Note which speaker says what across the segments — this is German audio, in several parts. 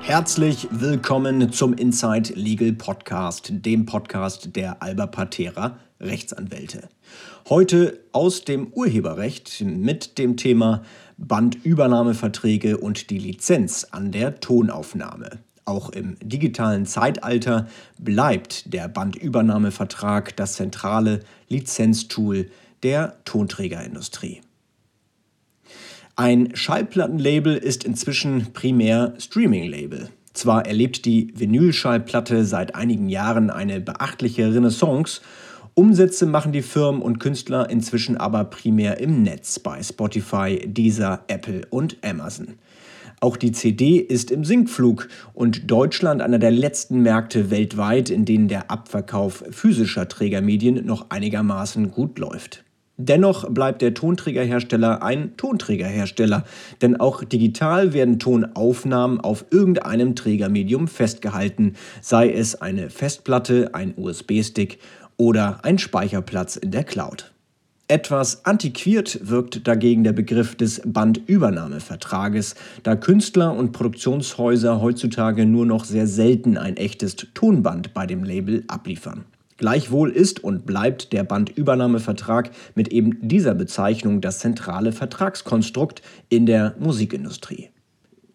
Speaker 1: Herzlich willkommen zum Inside Legal Podcast, dem Podcast der Alba Patera Rechtsanwälte. Heute aus dem Urheberrecht mit dem Thema Bandübernahmeverträge und die Lizenz an der Tonaufnahme. Auch im digitalen Zeitalter bleibt der Bandübernahmevertrag das zentrale Lizenztool der Tonträgerindustrie. Ein Schallplattenlabel ist inzwischen primär Streaming-Label. Zwar erlebt die Vinylschallplatte seit einigen Jahren eine beachtliche Renaissance, Umsätze machen die Firmen und Künstler inzwischen aber primär im Netz bei Spotify, Deezer, Apple und Amazon. Auch die CD ist im Sinkflug und Deutschland einer der letzten Märkte weltweit, in denen der Abverkauf physischer Trägermedien noch einigermaßen gut läuft. Dennoch bleibt der Tonträgerhersteller ein Tonträgerhersteller, denn auch digital werden Tonaufnahmen auf irgendeinem Trägermedium festgehalten, sei es eine Festplatte, ein USB-Stick oder ein Speicherplatz in der Cloud. Etwas antiquiert wirkt dagegen der Begriff des Bandübernahmevertrages, da Künstler und Produktionshäuser heutzutage nur noch sehr selten ein echtes Tonband bei dem Label abliefern. Gleichwohl ist und bleibt der Bandübernahmevertrag mit eben dieser Bezeichnung das zentrale Vertragskonstrukt in der Musikindustrie.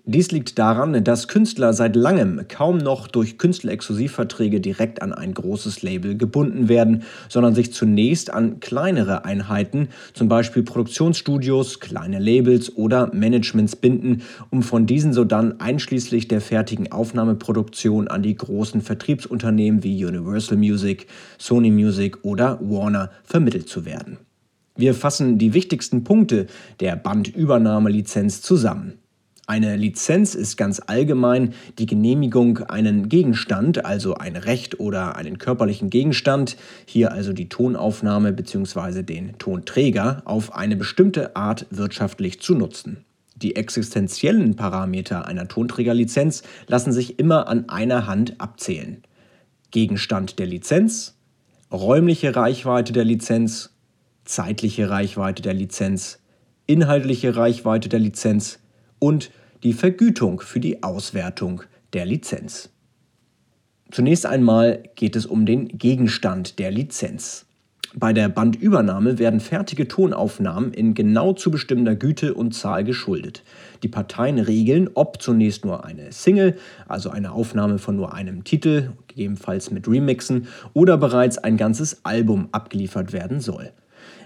Speaker 1: Dies liegt daran, dass Künstler seit langem kaum noch durch Künstlerexklusivverträge direkt an ein großes Label gebunden werden, sondern sich zunächst an kleinere Einheiten, zum Beispiel Produktionsstudios, kleine Labels oder Managements binden, um von diesen sodann einschließlich der fertigen Aufnahmeproduktion an die großen Vertriebsunternehmen wie Universal Music, Sony Music oder Warner vermittelt zu werden. Wir fassen die wichtigsten Punkte der Bandübernahmelizenz zusammen. Eine Lizenz ist ganz allgemein die Genehmigung, einen Gegenstand, also ein Recht oder einen körperlichen Gegenstand, hier also die Tonaufnahme bzw. den Tonträger, auf eine bestimmte Art wirtschaftlich zu nutzen. Die existenziellen Parameter einer Tonträgerlizenz lassen sich immer an einer Hand abzählen. Gegenstand der Lizenz, räumliche Reichweite der Lizenz, zeitliche Reichweite der Lizenz, inhaltliche Reichweite der Lizenz, und die Vergütung für die Auswertung der Lizenz. Zunächst einmal geht es um den Gegenstand der Lizenz. Bei der Bandübernahme werden fertige Tonaufnahmen in genau zu bestimmender Güte und Zahl geschuldet. Die Parteien regeln, ob zunächst nur eine Single, also eine Aufnahme von nur einem Titel, gegebenenfalls mit Remixen, oder bereits ein ganzes Album abgeliefert werden soll.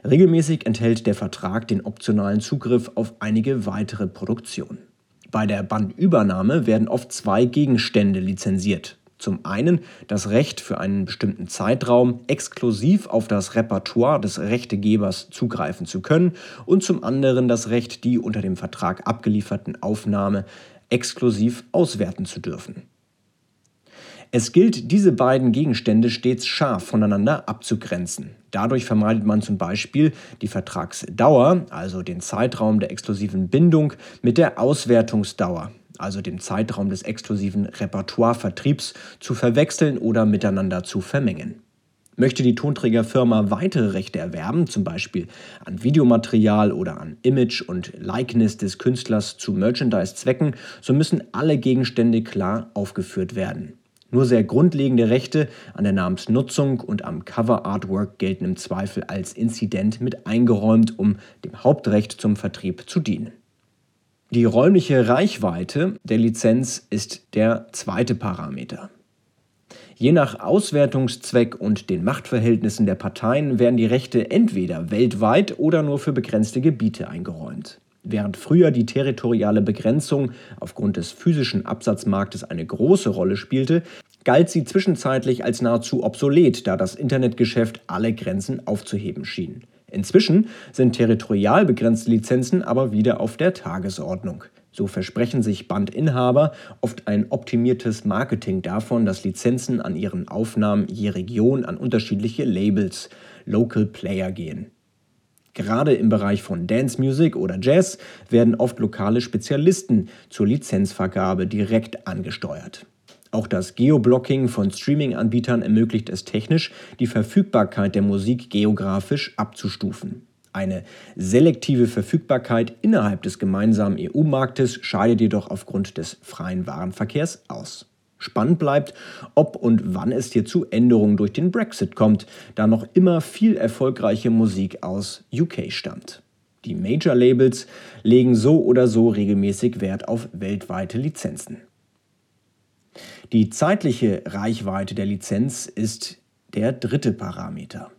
Speaker 1: Regelmäßig enthält der Vertrag den optionalen Zugriff auf einige weitere Produktionen. Bei der Bandübernahme werden oft zwei Gegenstände lizenziert. Zum einen das Recht für einen bestimmten Zeitraum exklusiv auf das Repertoire des Rechtegebers zugreifen zu können und zum anderen das Recht, die unter dem Vertrag abgelieferten Aufnahme exklusiv auswerten zu dürfen. Es gilt, diese beiden Gegenstände stets scharf voneinander abzugrenzen. Dadurch vermeidet man zum Beispiel die Vertragsdauer, also den Zeitraum der exklusiven Bindung, mit der Auswertungsdauer, also dem Zeitraum des exklusiven Repertoirevertriebs, zu verwechseln oder miteinander zu vermengen. Möchte die Tonträgerfirma weitere Rechte erwerben, zum Beispiel an Videomaterial oder an Image und Likeness des Künstlers zu Merchandise-Zwecken, so müssen alle Gegenstände klar aufgeführt werden. Nur sehr grundlegende Rechte an der Namensnutzung und am Cover-Artwork gelten im Zweifel als Inzident mit eingeräumt, um dem Hauptrecht zum Vertrieb zu dienen. Die räumliche Reichweite der Lizenz ist der zweite Parameter. Je nach Auswertungszweck und den Machtverhältnissen der Parteien werden die Rechte entweder weltweit oder nur für begrenzte Gebiete eingeräumt. Während früher die territoriale Begrenzung aufgrund des physischen Absatzmarktes eine große Rolle spielte, galt sie zwischenzeitlich als nahezu obsolet, da das Internetgeschäft alle Grenzen aufzuheben schien. Inzwischen sind territorial begrenzte Lizenzen aber wieder auf der Tagesordnung. So versprechen sich Bandinhaber oft ein optimiertes Marketing davon, dass Lizenzen an ihren Aufnahmen je Region an unterschiedliche Labels, Local Player gehen. Gerade im Bereich von Dance Music oder Jazz werden oft lokale Spezialisten zur Lizenzvergabe direkt angesteuert. Auch das Geoblocking von Streaming-Anbietern ermöglicht es technisch, die Verfügbarkeit der Musik geografisch abzustufen. Eine selektive Verfügbarkeit innerhalb des gemeinsamen EU-Marktes scheidet jedoch aufgrund des freien Warenverkehrs aus. Spannend bleibt, ob und wann es hier zu Änderungen durch den Brexit kommt, da noch immer viel erfolgreiche Musik aus UK stammt. Die Major-Labels legen so oder so regelmäßig Wert auf weltweite Lizenzen. Die zeitliche Reichweite der Lizenz ist der dritte Parameter.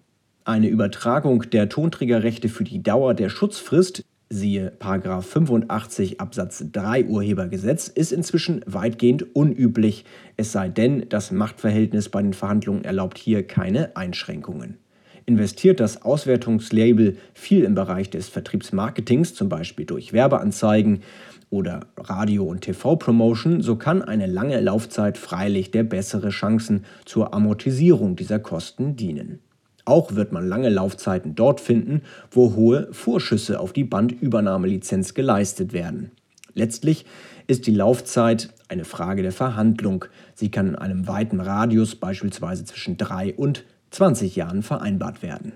Speaker 1: Eine Übertragung der Tonträgerrechte für die Dauer der Schutzfrist, siehe 85 Absatz 3 Urhebergesetz, ist inzwischen weitgehend unüblich, es sei denn, das Machtverhältnis bei den Verhandlungen erlaubt hier keine Einschränkungen. Investiert das Auswertungslabel viel im Bereich des Vertriebsmarketings, zum Beispiel durch Werbeanzeigen, oder Radio- und TV-Promotion, so kann eine lange Laufzeit freilich der bessere Chancen zur Amortisierung dieser Kosten dienen. Auch wird man lange Laufzeiten dort finden, wo hohe Vorschüsse auf die Bandübernahmelizenz geleistet werden. Letztlich ist die Laufzeit eine Frage der Verhandlung. Sie kann in einem weiten Radius beispielsweise zwischen 3 und 20 Jahren vereinbart werden.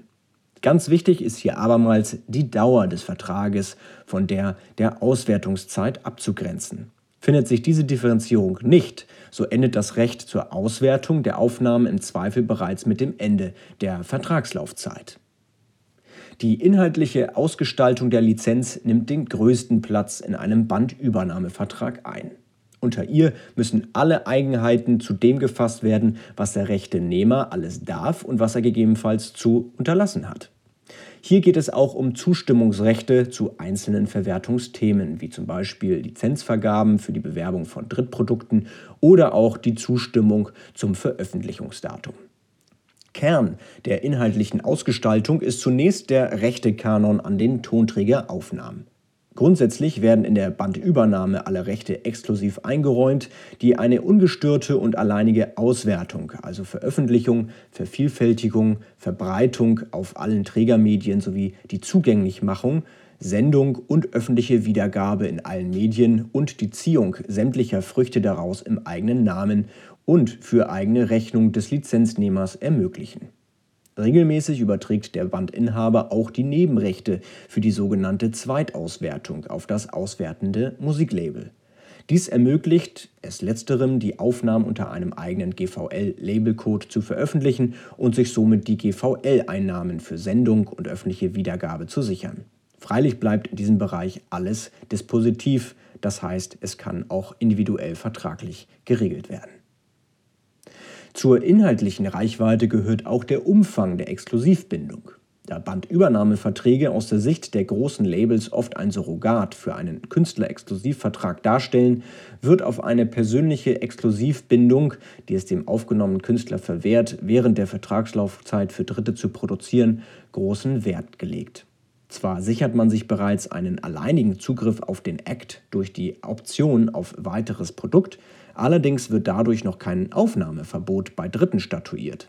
Speaker 1: Ganz wichtig ist hier abermals die Dauer des Vertrages von der der Auswertungszeit abzugrenzen. Findet sich diese Differenzierung nicht, so endet das Recht zur Auswertung der Aufnahmen im Zweifel bereits mit dem Ende der Vertragslaufzeit. Die inhaltliche Ausgestaltung der Lizenz nimmt den größten Platz in einem Bandübernahmevertrag ein. Unter ihr müssen alle Eigenheiten zu dem gefasst werden, was der Rechte-Nehmer alles darf und was er gegebenenfalls zu unterlassen hat. Hier geht es auch um Zustimmungsrechte zu einzelnen Verwertungsthemen, wie zum Beispiel Lizenzvergaben für die Bewerbung von Drittprodukten oder auch die Zustimmung zum Veröffentlichungsdatum. Kern der inhaltlichen Ausgestaltung ist zunächst der Rechtekanon an den Tonträgeraufnahmen. Grundsätzlich werden in der Bandübernahme alle Rechte exklusiv eingeräumt, die eine ungestörte und alleinige Auswertung, also Veröffentlichung, Vervielfältigung, Verbreitung auf allen Trägermedien sowie die Zugänglichmachung, Sendung und öffentliche Wiedergabe in allen Medien und die Ziehung sämtlicher Früchte daraus im eigenen Namen und für eigene Rechnung des Lizenznehmers ermöglichen. Regelmäßig überträgt der Bandinhaber auch die Nebenrechte für die sogenannte Zweitauswertung auf das auswertende Musiklabel. Dies ermöglicht es letzterem, die Aufnahmen unter einem eigenen GVL-Labelcode zu veröffentlichen und sich somit die GVL-Einnahmen für Sendung und öffentliche Wiedergabe zu sichern. Freilich bleibt in diesem Bereich alles dispositiv, das heißt, es kann auch individuell vertraglich geregelt werden. Zur inhaltlichen Reichweite gehört auch der Umfang der Exklusivbindung. Da Bandübernahmeverträge aus der Sicht der großen Labels oft ein Surrogat für einen Künstlerexklusivvertrag darstellen, wird auf eine persönliche Exklusivbindung, die es dem aufgenommenen Künstler verwehrt, während der Vertragslaufzeit für Dritte zu produzieren, großen Wert gelegt. Zwar sichert man sich bereits einen alleinigen Zugriff auf den Act durch die Option auf weiteres Produkt, Allerdings wird dadurch noch kein Aufnahmeverbot bei Dritten statuiert.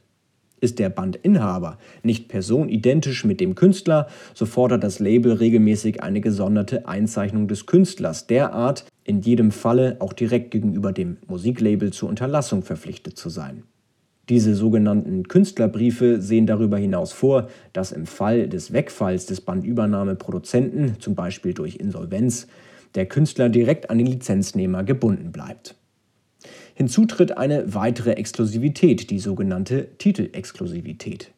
Speaker 1: Ist der Bandinhaber nicht personidentisch mit dem Künstler, so fordert das Label regelmäßig eine gesonderte Einzeichnung des Künstlers derart, in jedem Falle auch direkt gegenüber dem Musiklabel zur Unterlassung verpflichtet zu sein. Diese sogenannten Künstlerbriefe sehen darüber hinaus vor, dass im Fall des Wegfalls des Bandübernahmeproduzenten, zum Beispiel durch Insolvenz, der Künstler direkt an den Lizenznehmer gebunden bleibt. Hinzu tritt eine weitere Exklusivität, die sogenannte Titelexklusivität.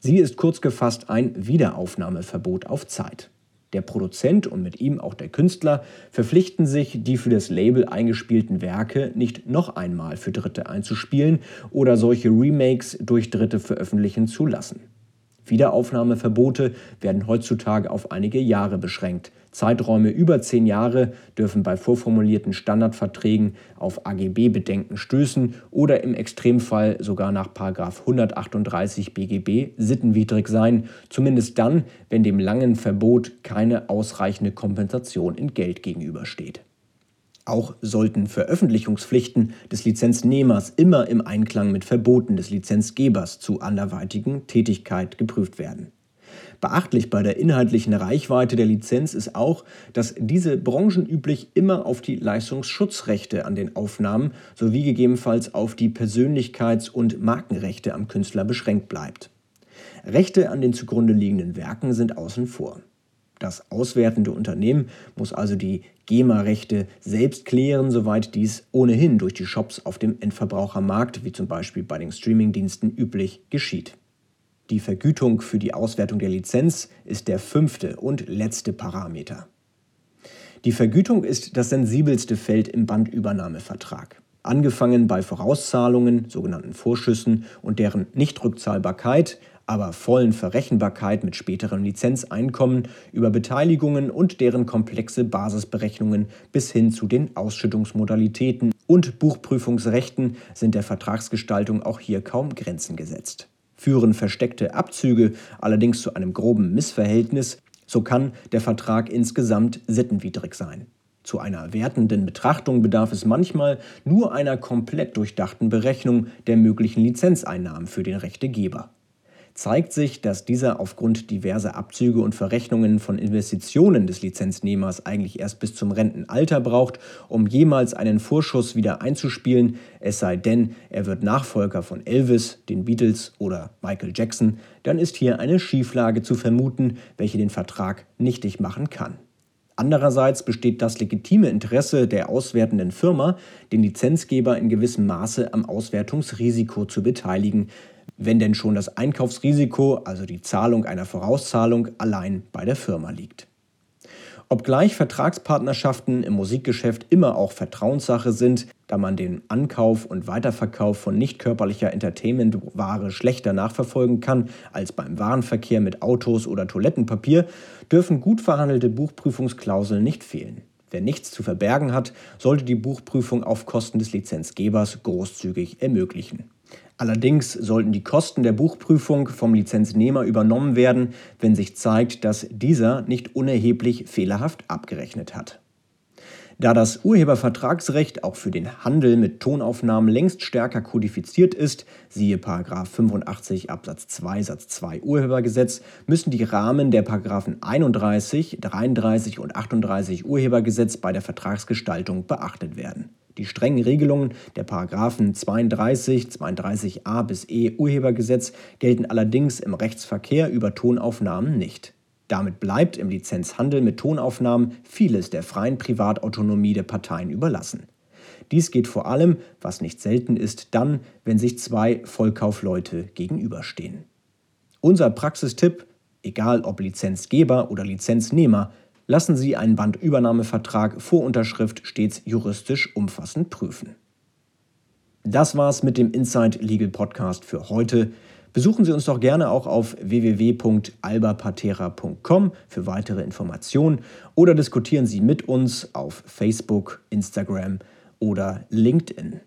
Speaker 1: Sie ist kurz gefasst ein Wiederaufnahmeverbot auf Zeit. Der Produzent und mit ihm auch der Künstler verpflichten sich, die für das Label eingespielten Werke nicht noch einmal für Dritte einzuspielen oder solche Remakes durch Dritte veröffentlichen zu lassen. Wiederaufnahmeverbote werden heutzutage auf einige Jahre beschränkt. Zeiträume über zehn Jahre dürfen bei vorformulierten Standardverträgen auf AGB-Bedenken stößen oder im Extremfall sogar nach 138 BGB sittenwidrig sein, zumindest dann, wenn dem langen Verbot keine ausreichende Kompensation in Geld gegenübersteht. Auch sollten Veröffentlichungspflichten des Lizenznehmers immer im Einklang mit Verboten des Lizenzgebers zu anderweitigen Tätigkeit geprüft werden. Beachtlich bei der inhaltlichen Reichweite der Lizenz ist auch, dass diese branchenüblich immer auf die Leistungsschutzrechte an den Aufnahmen sowie gegebenenfalls auf die Persönlichkeits- und Markenrechte am Künstler beschränkt bleibt. Rechte an den zugrunde liegenden Werken sind außen vor. Das auswertende Unternehmen muss also die GEMA-Rechte selbst klären, soweit dies ohnehin durch die Shops auf dem Endverbrauchermarkt, wie zum Beispiel bei den Streamingdiensten, üblich geschieht. Die Vergütung für die Auswertung der Lizenz ist der fünfte und letzte Parameter. Die Vergütung ist das sensibelste Feld im Bandübernahmevertrag. Angefangen bei Vorauszahlungen, sogenannten Vorschüssen und deren Nichtrückzahlbarkeit, aber vollen Verrechenbarkeit mit späterem Lizenzeinkommen über Beteiligungen und deren komplexe Basisberechnungen bis hin zu den Ausschüttungsmodalitäten und Buchprüfungsrechten sind der Vertragsgestaltung auch hier kaum Grenzen gesetzt. Führen versteckte Abzüge allerdings zu einem groben Missverhältnis, so kann der Vertrag insgesamt sittenwidrig sein. Zu einer wertenden Betrachtung bedarf es manchmal nur einer komplett durchdachten Berechnung der möglichen Lizenzeinnahmen für den Rechtegeber zeigt sich, dass dieser aufgrund diverser Abzüge und Verrechnungen von Investitionen des Lizenznehmers eigentlich erst bis zum Rentenalter braucht, um jemals einen Vorschuss wieder einzuspielen, es sei denn, er wird Nachfolger von Elvis, den Beatles oder Michael Jackson, dann ist hier eine Schieflage zu vermuten, welche den Vertrag nichtig machen kann. Andererseits besteht das legitime Interesse der auswertenden Firma, den Lizenzgeber in gewissem Maße am Auswertungsrisiko zu beteiligen, wenn denn schon das Einkaufsrisiko, also die Zahlung einer Vorauszahlung, allein bei der Firma liegt. Obgleich Vertragspartnerschaften im Musikgeschäft immer auch Vertrauenssache sind, da man den Ankauf und Weiterverkauf von nicht körperlicher Entertainmentware schlechter nachverfolgen kann als beim Warenverkehr mit Autos oder Toilettenpapier, dürfen gut verhandelte Buchprüfungsklauseln nicht fehlen. Wer nichts zu verbergen hat, sollte die Buchprüfung auf Kosten des Lizenzgebers großzügig ermöglichen. Allerdings sollten die Kosten der Buchprüfung vom Lizenznehmer übernommen werden, wenn sich zeigt, dass dieser nicht unerheblich fehlerhaft abgerechnet hat. Da das Urhebervertragsrecht auch für den Handel mit Tonaufnahmen längst stärker kodifiziert ist, siehe 85 Absatz 2 Satz 2 Urhebergesetz, müssen die Rahmen der 31, 33 und 38 Urhebergesetz bei der Vertragsgestaltung beachtet werden. Die strengen Regelungen der Paragraphen 32, 32a bis e Urhebergesetz gelten allerdings im Rechtsverkehr über Tonaufnahmen nicht. Damit bleibt im Lizenzhandel mit Tonaufnahmen vieles der freien Privatautonomie der Parteien überlassen. Dies geht vor allem, was nicht selten ist, dann, wenn sich zwei Vollkaufleute gegenüberstehen. Unser Praxistipp, egal ob Lizenzgeber oder Lizenznehmer, lassen Sie einen Bandübernahmevertrag vor Unterschrift stets juristisch umfassend prüfen. Das war's mit dem Inside Legal Podcast für heute. Besuchen Sie uns doch gerne auch auf www.albapatera.com für weitere Informationen oder diskutieren Sie mit uns auf Facebook, Instagram oder LinkedIn.